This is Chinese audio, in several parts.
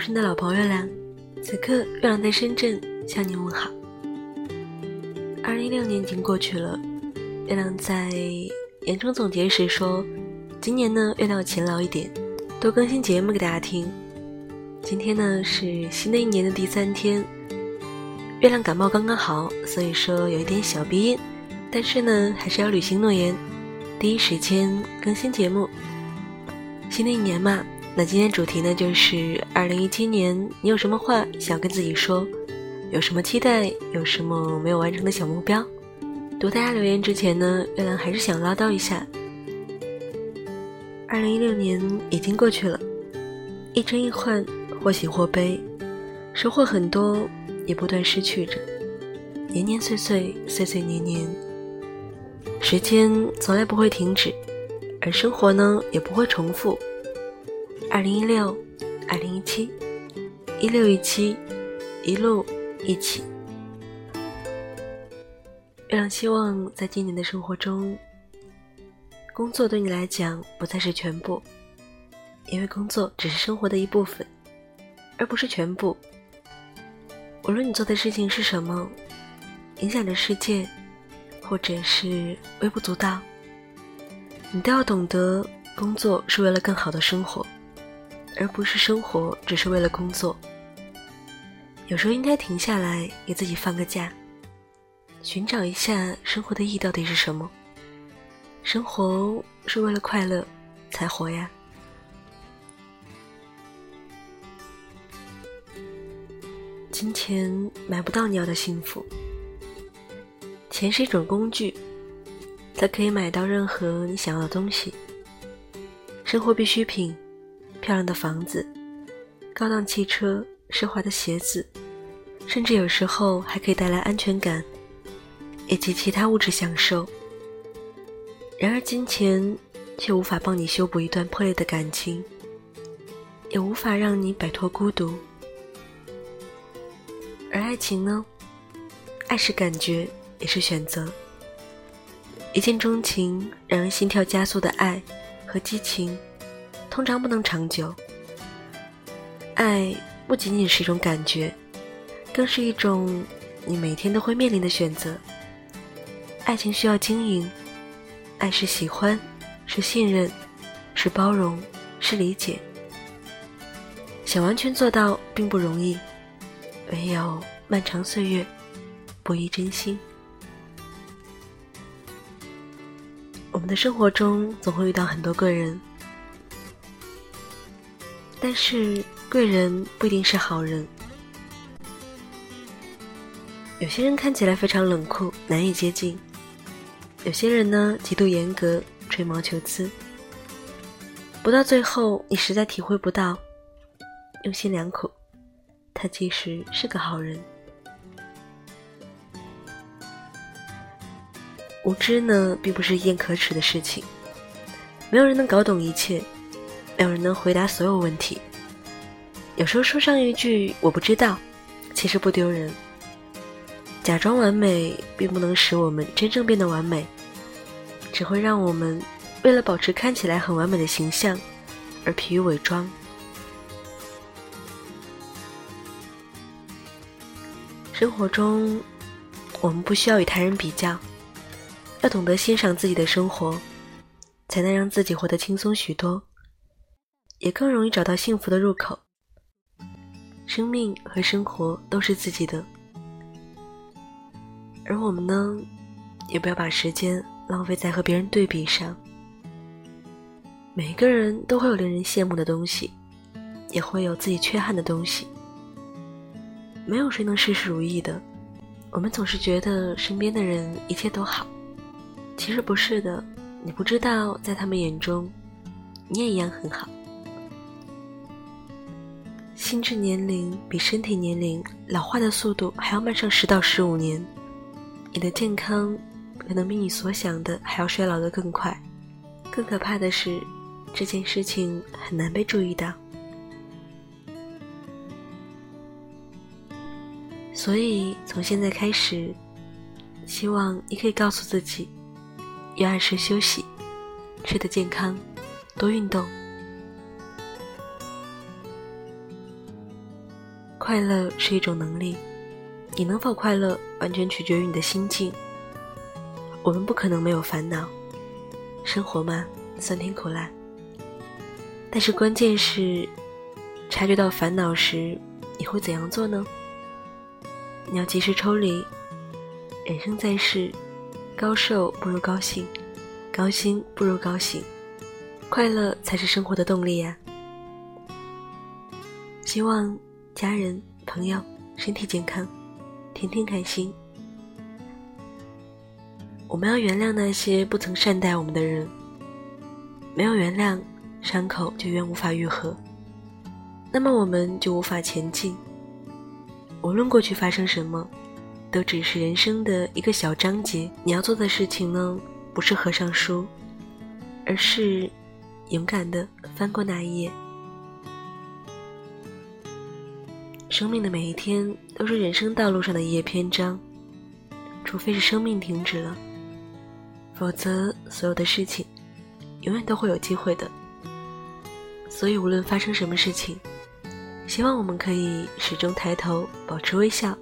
我是你的老朋友月亮。此刻，月亮在深圳向你问好。二零一六年已经过去了，月亮在年终总结时说，今年呢，月亮要勤劳一点，多更新节目给大家听。今天呢是新的一年的第三天，月亮感冒刚刚好，所以说有一点小鼻音，但是呢还是要履行诺言，第一时间更新节目。新的一年嘛，那今天主题呢就是二零一七年，你有什么话想跟自己说？有什么期待？有什么没有完成的小目标？读大家留言之前呢，月亮还是想唠叨一下。二零一六年已经过去了，一真一幻，或喜或悲，收获很多，也不断失去着。年年岁岁，岁岁年年，时间从来不会停止。而生活呢，也不会重复。二零一六，二零一七，一六一七，一路一起。月亮希望在今年的生活中，工作对你来讲不再是全部，因为工作只是生活的一部分，而不是全部。无论你做的事情是什么，影响着世界，或者是微不足道。你都要懂得，工作是为了更好的生活，而不是生活只是为了工作。有时候应该停下来，给自己放个假，寻找一下生活的意义到底是什么。生活是为了快乐才活呀。金钱买不到你要的幸福，钱是一种工具。它可以买到任何你想要的东西，生活必需品，漂亮的房子，高档汽车，奢华的鞋子，甚至有时候还可以带来安全感，以及其他物质享受。然而，金钱却无法帮你修补一段破裂的感情，也无法让你摆脱孤独。而爱情呢？爱是感觉，也是选择。一见钟情，让人心跳加速的爱和激情，通常不能长久。爱不仅仅是一种感觉，更是一种你每天都会面临的选择。爱情需要经营，爱是喜欢，是信任，是包容，是理解。想完全做到并不容易，唯有漫长岁月，不易真心。我们的生活中总会遇到很多个人，但是贵人不一定是好人。有些人看起来非常冷酷，难以接近；有些人呢极度严格，吹毛求疵。不到最后，你实在体会不到，用心良苦，他其实是个好人。无知呢，并不是一件可耻的事情。没有人能搞懂一切，没有人能回答所有问题。有时候说上一句“我不知道”，其实不丢人。假装完美，并不能使我们真正变得完美，只会让我们为了保持看起来很完美的形象而疲于伪装。生活中，我们不需要与他人比较。要懂得欣赏自己的生活，才能让自己活得轻松许多，也更容易找到幸福的入口。生命和生活都是自己的，而我们呢，也不要把时间浪费在和别人对比上。每个人都会有令人羡慕的东西，也会有自己缺憾的东西。没有谁能事事如意的，我们总是觉得身边的人一切都好。其实不是的，你不知道，在他们眼中，你也一样很好。心智年龄比身体年龄老化的速度还要慢上十到十五年，你的健康可能比你所想的还要衰老的更快。更可怕的是，这件事情很难被注意到。所以，从现在开始，希望你可以告诉自己。要按时休息，吃得健康，多运动。快乐是一种能力，你能否快乐完全取决于你的心境。我们不可能没有烦恼，生活嘛，酸甜苦辣。但是关键是，察觉到烦恼时，你会怎样做呢？你要及时抽离。人生在世，高寿不如高兴，高兴不如高兴，快乐才是生活的动力呀。希望家人朋友身体健康，天天开心。我们要原谅那些不曾善待我们的人，没有原谅，伤口就永无法愈合，那么我们就无法前进。无论过去发生什么，都只是人生的一个小章节。你要做的事情呢，不是合上书，而是勇敢的翻过那一页。生命的每一天都是人生道路上的一页篇章，除非是生命停止了，否则所有的事情永远都会有机会的。所以无论发生什么事情，希望我们可以始终抬头，保持微笑。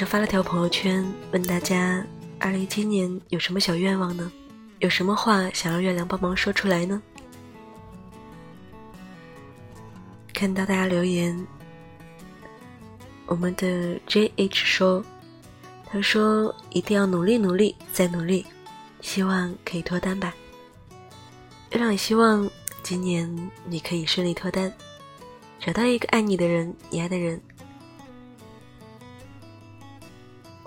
上发了条朋友圈，问大家：二零一七年有什么小愿望呢？有什么话想让月亮帮忙说出来呢？看到大家留言，我们的 J H 说：“他说一定要努力努力再努力，希望可以脱单吧。”月亮也希望今年你可以顺利脱单，找到一个爱你的人，你爱的人。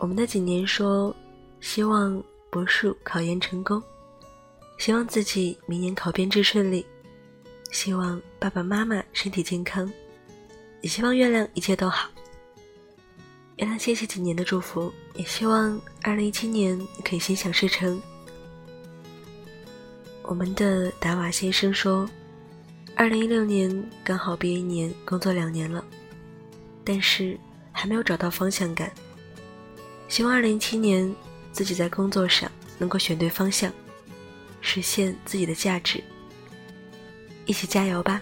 我们的景年说：“希望博树考研成功，希望自己明年考编制顺利，希望爸爸妈妈身体健康，也希望月亮一切都好。”月亮谢谢景年的祝福，也希望二零一七年可以心想事成。我们的达瓦先生说：“二零一六年刚好毕业一年，工作两年了，但是还没有找到方向感。”希望二零一七年自己在工作上能够选对方向，实现自己的价值。一起加油吧！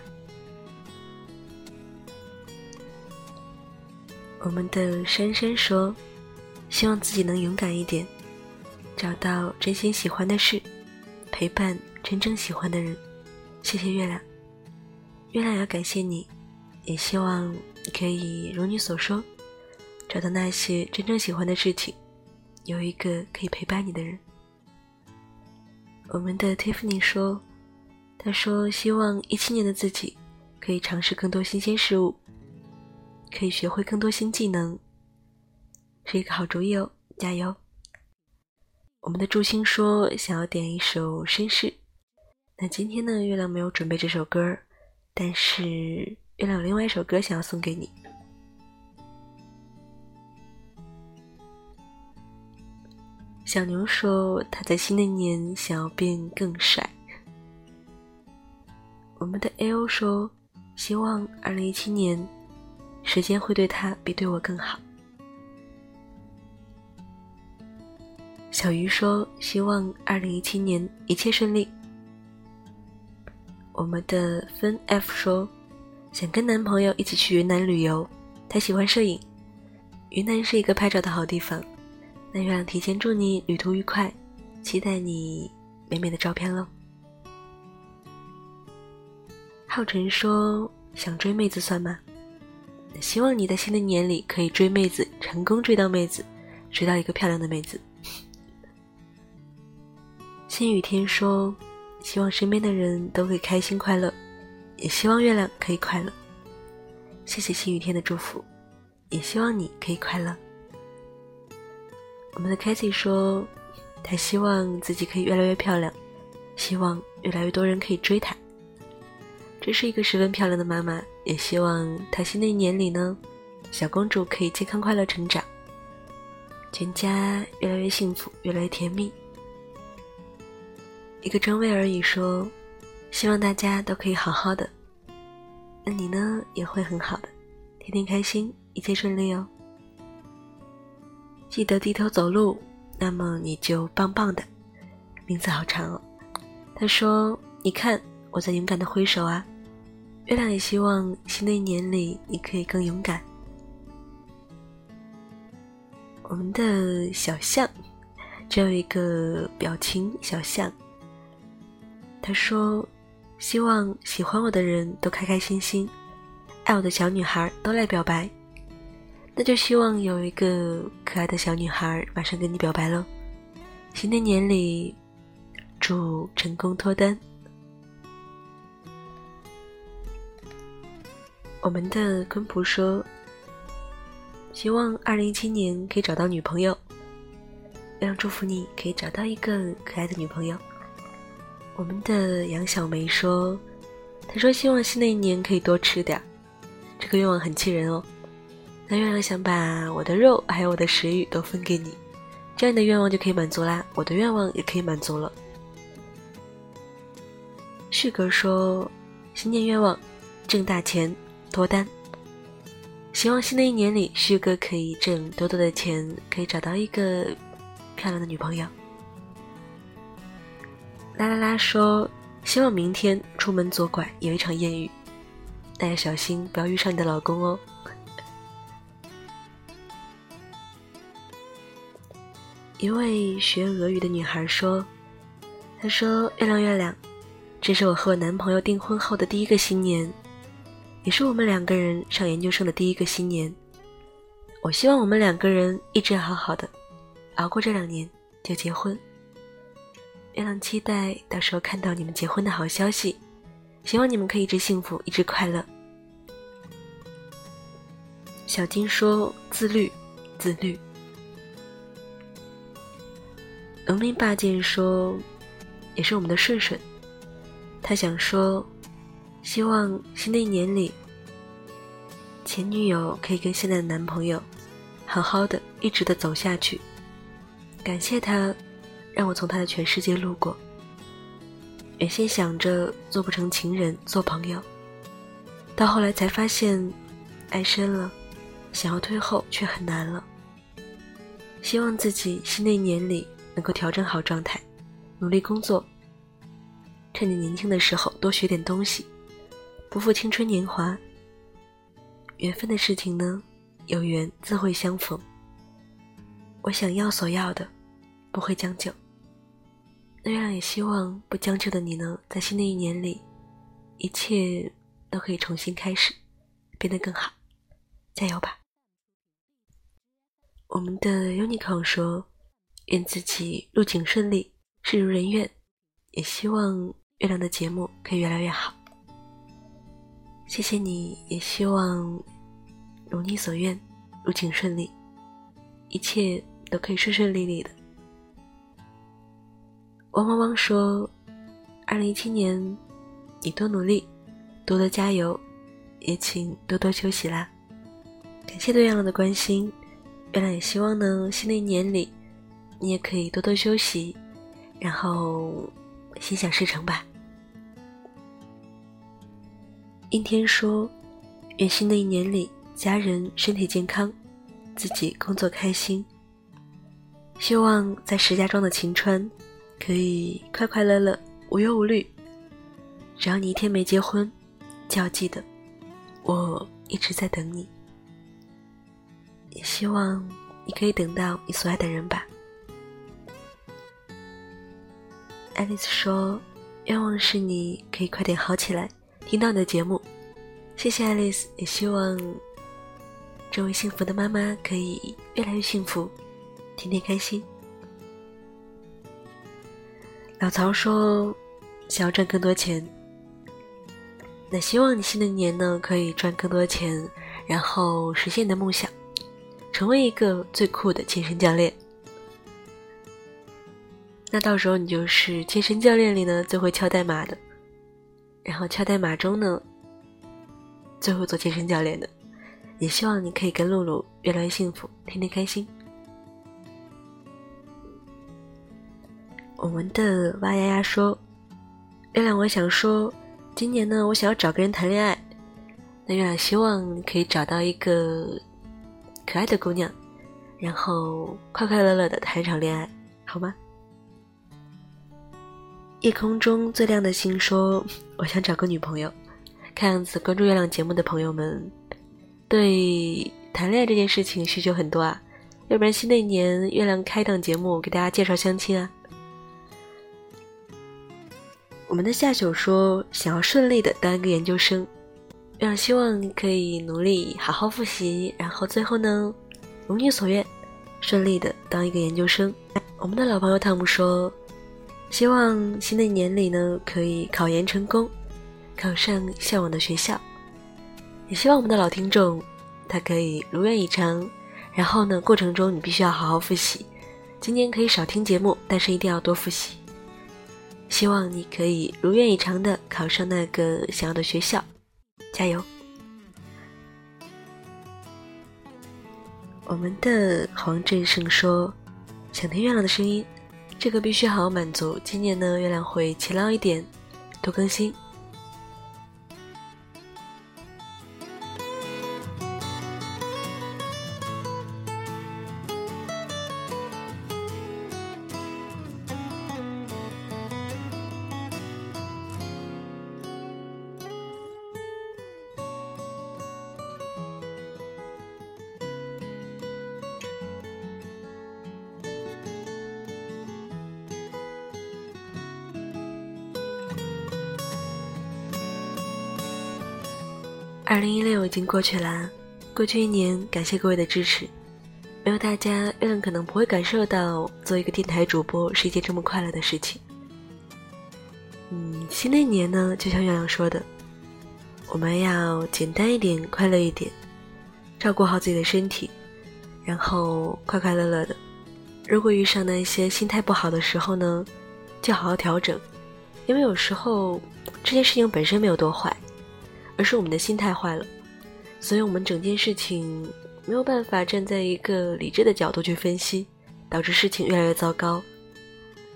我们的珊珊说：“希望自己能勇敢一点，找到真心喜欢的事，陪伴真正喜欢的人。”谢谢月亮，月亮要感谢你，也希望你可以如你所说。找到那些真正喜欢的事情，有一个可以陪伴你的人。我们的 Tiffany 说：“他说希望一七年的自己可以尝试更多新鲜事物，可以学会更多新技能，是一个好主意哦，加油！”我们的祝星说想要点一首绅士，那今天呢，月亮没有准备这首歌，但是月亮有另外一首歌想要送给你。小牛说：“他在新的一年想要变更帅。”我们的 A O 说：“希望二零一七年，时间会对他比对我更好。”小鱼说：“希望二零一七年一切顺利。”我们的分 F 说：“想跟男朋友一起去云南旅游，他喜欢摄影，云南是一个拍照的好地方。”那月亮提前祝你旅途愉快，期待你美美的照片喽。浩辰说想追妹子算吗？希望你在新的一年里可以追妹子，成功追到妹子，追到一个漂亮的妹子。新雨天说希望身边的人都会开心快乐，也希望月亮可以快乐。谢谢新雨天的祝福，也希望你可以快乐。我们的 k a t h y 说，她希望自己可以越来越漂亮，希望越来越多人可以追她。这是一个十分漂亮的妈妈，也希望她新的一年里呢，小公主可以健康快乐成长。全家越来越幸福，越来越甜蜜。一个真味而已，说希望大家都可以好好的。那你呢，也会很好的，天天开心，一切顺利哦。记得低头走路，那么你就棒棒的。名字好长哦。他说：“你看，我在勇敢的挥手啊。”月亮也希望新的一年里你可以更勇敢。我们的小象，只有一个表情，小象。他说：“希望喜欢我的人都开开心心，爱我的小女孩都来表白。那就希望有一个可爱的小女孩马上跟你表白喽。新的一年里，祝成功脱单。”我们的坤普说：“希望二零一七年可以找到女朋友。”非常祝福你可以找到一个可爱的女朋友。我们的杨小梅说：“她说希望新的一年可以多吃点这个愿望很气人哦。那月亮想把我的肉还有我的食欲都分给你，这样你的愿望就可以满足啦，我的愿望也可以满足了。”旭哥说：“新年愿望，挣大钱，脱单。希望新的一年里，旭哥可以挣多多的钱，可以找到一个漂亮的女朋友。”啦啦啦说：“希望明天出门左拐有一场艳遇，大家小心不要遇上你的老公哦。”一位学俄语的女孩说：“她说月亮月亮，这是我和我男朋友订婚后的第一个新年，也是我们两个人上研究生的第一个新年。我希望我们两个人一直好好的，熬过这两年就结婚。”月亮期待到时候看到你们结婚的好消息，希望你们可以一直幸福，一直快乐。小金说：“自律，自律。”农民霸剑说：“也是我们的顺顺。”他想说：“希望新的一年里，前女友可以跟现在的男朋友好好的，一直的走下去。”感谢他。让我从他的全世界路过。原先想着做不成情人，做朋友，到后来才发现，爱深了，想要退后却很难了。希望自己新的一年里能够调整好状态，努力工作。趁你年轻的时候多学点东西，不负青春年华。缘分的事情呢，有缘自会相逢。我想要所要的，不会将就。那样也希望不将就的你呢，在新的一年里，一切都可以重新开始，变得更好，加油吧！我们的 Unicorn 说：“愿自己入境顺利，事如人愿，也希望月亮的节目可以越来越好。”谢谢你，也希望如你所愿，入境顺利，一切都可以顺顺利利的。汪汪汪说：“二零一七年，你多努力，多多加油，也请多多休息啦。感谢对月亮的关心，月亮也希望呢，新的一年里，你也可以多多休息，然后心想事成吧。”应天说：“愿新的一年里，家人身体健康，自己工作开心。希望在石家庄的晴川。”可以快快乐乐，无忧无虑。只要你一天没结婚，就要记得，我一直在等你。也希望你可以等到你所爱的人吧。爱丽丝说：“愿望是你可以快点好起来，听到你的节目。”谢谢爱丽丝，也希望这位幸福的妈妈可以越来越幸福，天天开心。老曹说：“想要赚更多钱，那希望你新的一年呢可以赚更多钱，然后实现你的梦想，成为一个最酷的健身教练。那到时候你就是健身教练里呢最会敲代码的，然后敲代码中呢最会做健身教练的。也希望你可以跟露露越来越幸福，天天开心。”我们的哇呀呀说：“月亮，我想说，今年呢，我想要找个人谈恋爱。那月亮希望你可以找到一个可爱的姑娘，然后快快乐乐的谈一场恋爱，好吗？”夜空中最亮的星说：“我想找个女朋友。”看样子关注月亮节目的朋友们，对谈恋爱这件事情需求很多啊。要不然新的一年月亮开档节目给大家介绍相亲啊。我们的夏九说想要顺利的当一个研究生，月亮希望可以努力好好复习，然后最后呢，如你所愿，顺利的当一个研究生。我们的老朋友汤姆说。希望新的一年里呢，可以考研成功，考上向往的学校。也希望我们的老听众，他可以如愿以偿。然后呢，过程中你必须要好好复习。今年可以少听节目，但是一定要多复习。希望你可以如愿以偿的考上那个想要的学校，加油！我们的黄振胜说：“想听月亮的声音。”这个必须好好满足。今年呢，月亮会勤劳一点，多更新。二零一六已经过去了，过去一年，感谢各位的支持。没有大家，月亮可能不会感受到做一个电台主播是一件这么快乐的事情。嗯，新的一年呢，就像月亮说的，我们要简单一点，快乐一点，照顾好自己的身体，然后快快乐乐的。如果遇上那些心态不好的时候呢，就好好调整，因为有时候这件事情本身没有多坏。而是我们的心态坏了，所以我们整件事情没有办法站在一个理智的角度去分析，导致事情越来越糟糕。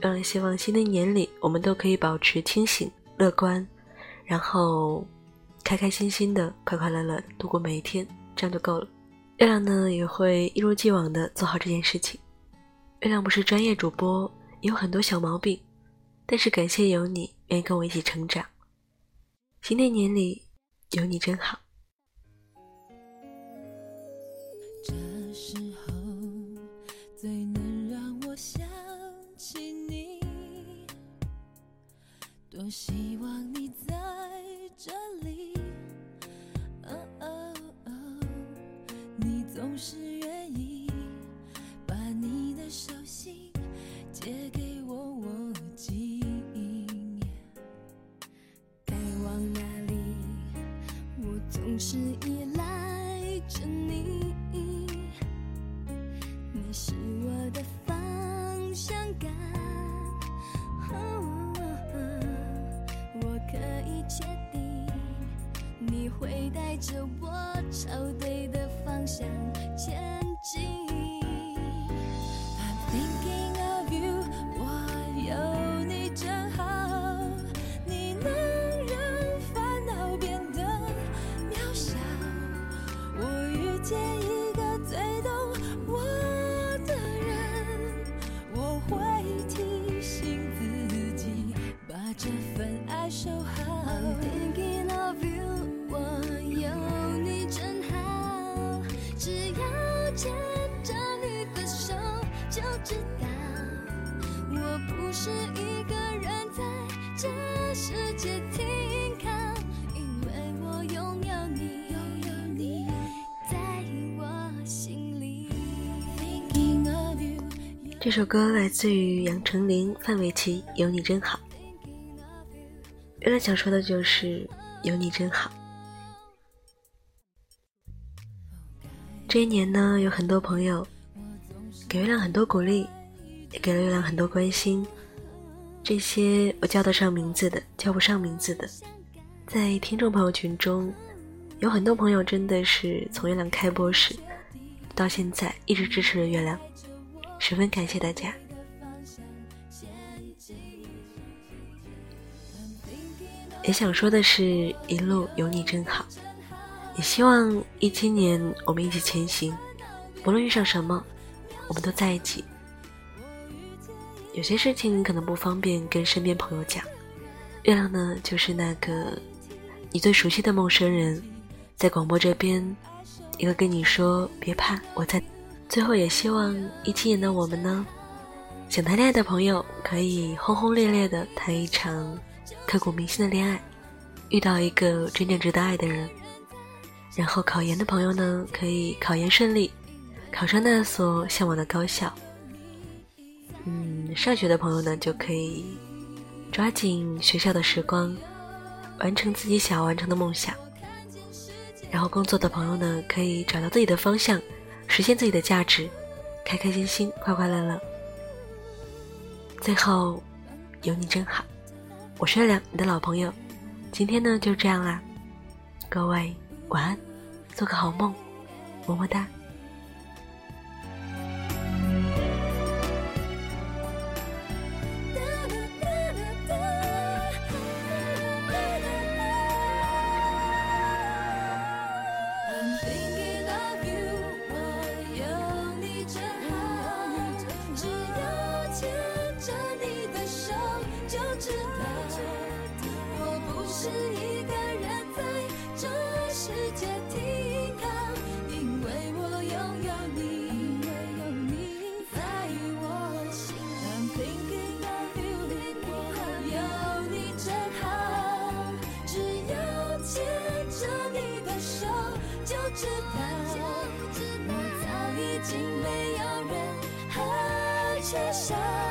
嗯，希望新的一年里我们都可以保持清醒、乐观，然后开开心心的、快快乐乐度过每一天，这样就够了。月亮呢也会一如既往的做好这件事情。月亮不是专业主播，有很多小毛病，但是感谢有你愿意跟我一起成长。新的一年里。有你真好。这首歌来自于杨丞琳、范玮琪，《有你真好》。原来想说的就是有你真好。这一年呢，有很多朋友给月亮很多鼓励，也给了月亮很多关心。这些我叫得上名字的，叫不上名字的，在听众朋友群中，有很多朋友真的是从月亮开播时到现在一直支持着月亮。十分感谢大家。也想说的是，一路有你真好。也希望一七年我们一起前行，不论遇上什么，我们都在一起。有些事情可能不方便跟身边朋友讲，月亮呢就是那个你最熟悉的陌生人，在广播这边，一个跟你说别怕，我在。最后也希望一七年的我们呢，想谈恋爱的朋友可以轰轰烈烈的谈一场刻骨铭心的恋爱，遇到一个真正值得爱的人。然后考研的朋友呢，可以考研顺利，考上那所向往的高校。嗯，上学的朋友呢，就可以抓紧学校的时光，完成自己想要完成的梦想。然后工作的朋友呢，可以找到自己的方向，实现自己的价值，开开心心，快快乐乐。最后，有你真好。我是月亮，你的老朋友。今天呢，就这样啦，各位晚安，做个好梦，么么哒。知道，我早已经没有任何缺少。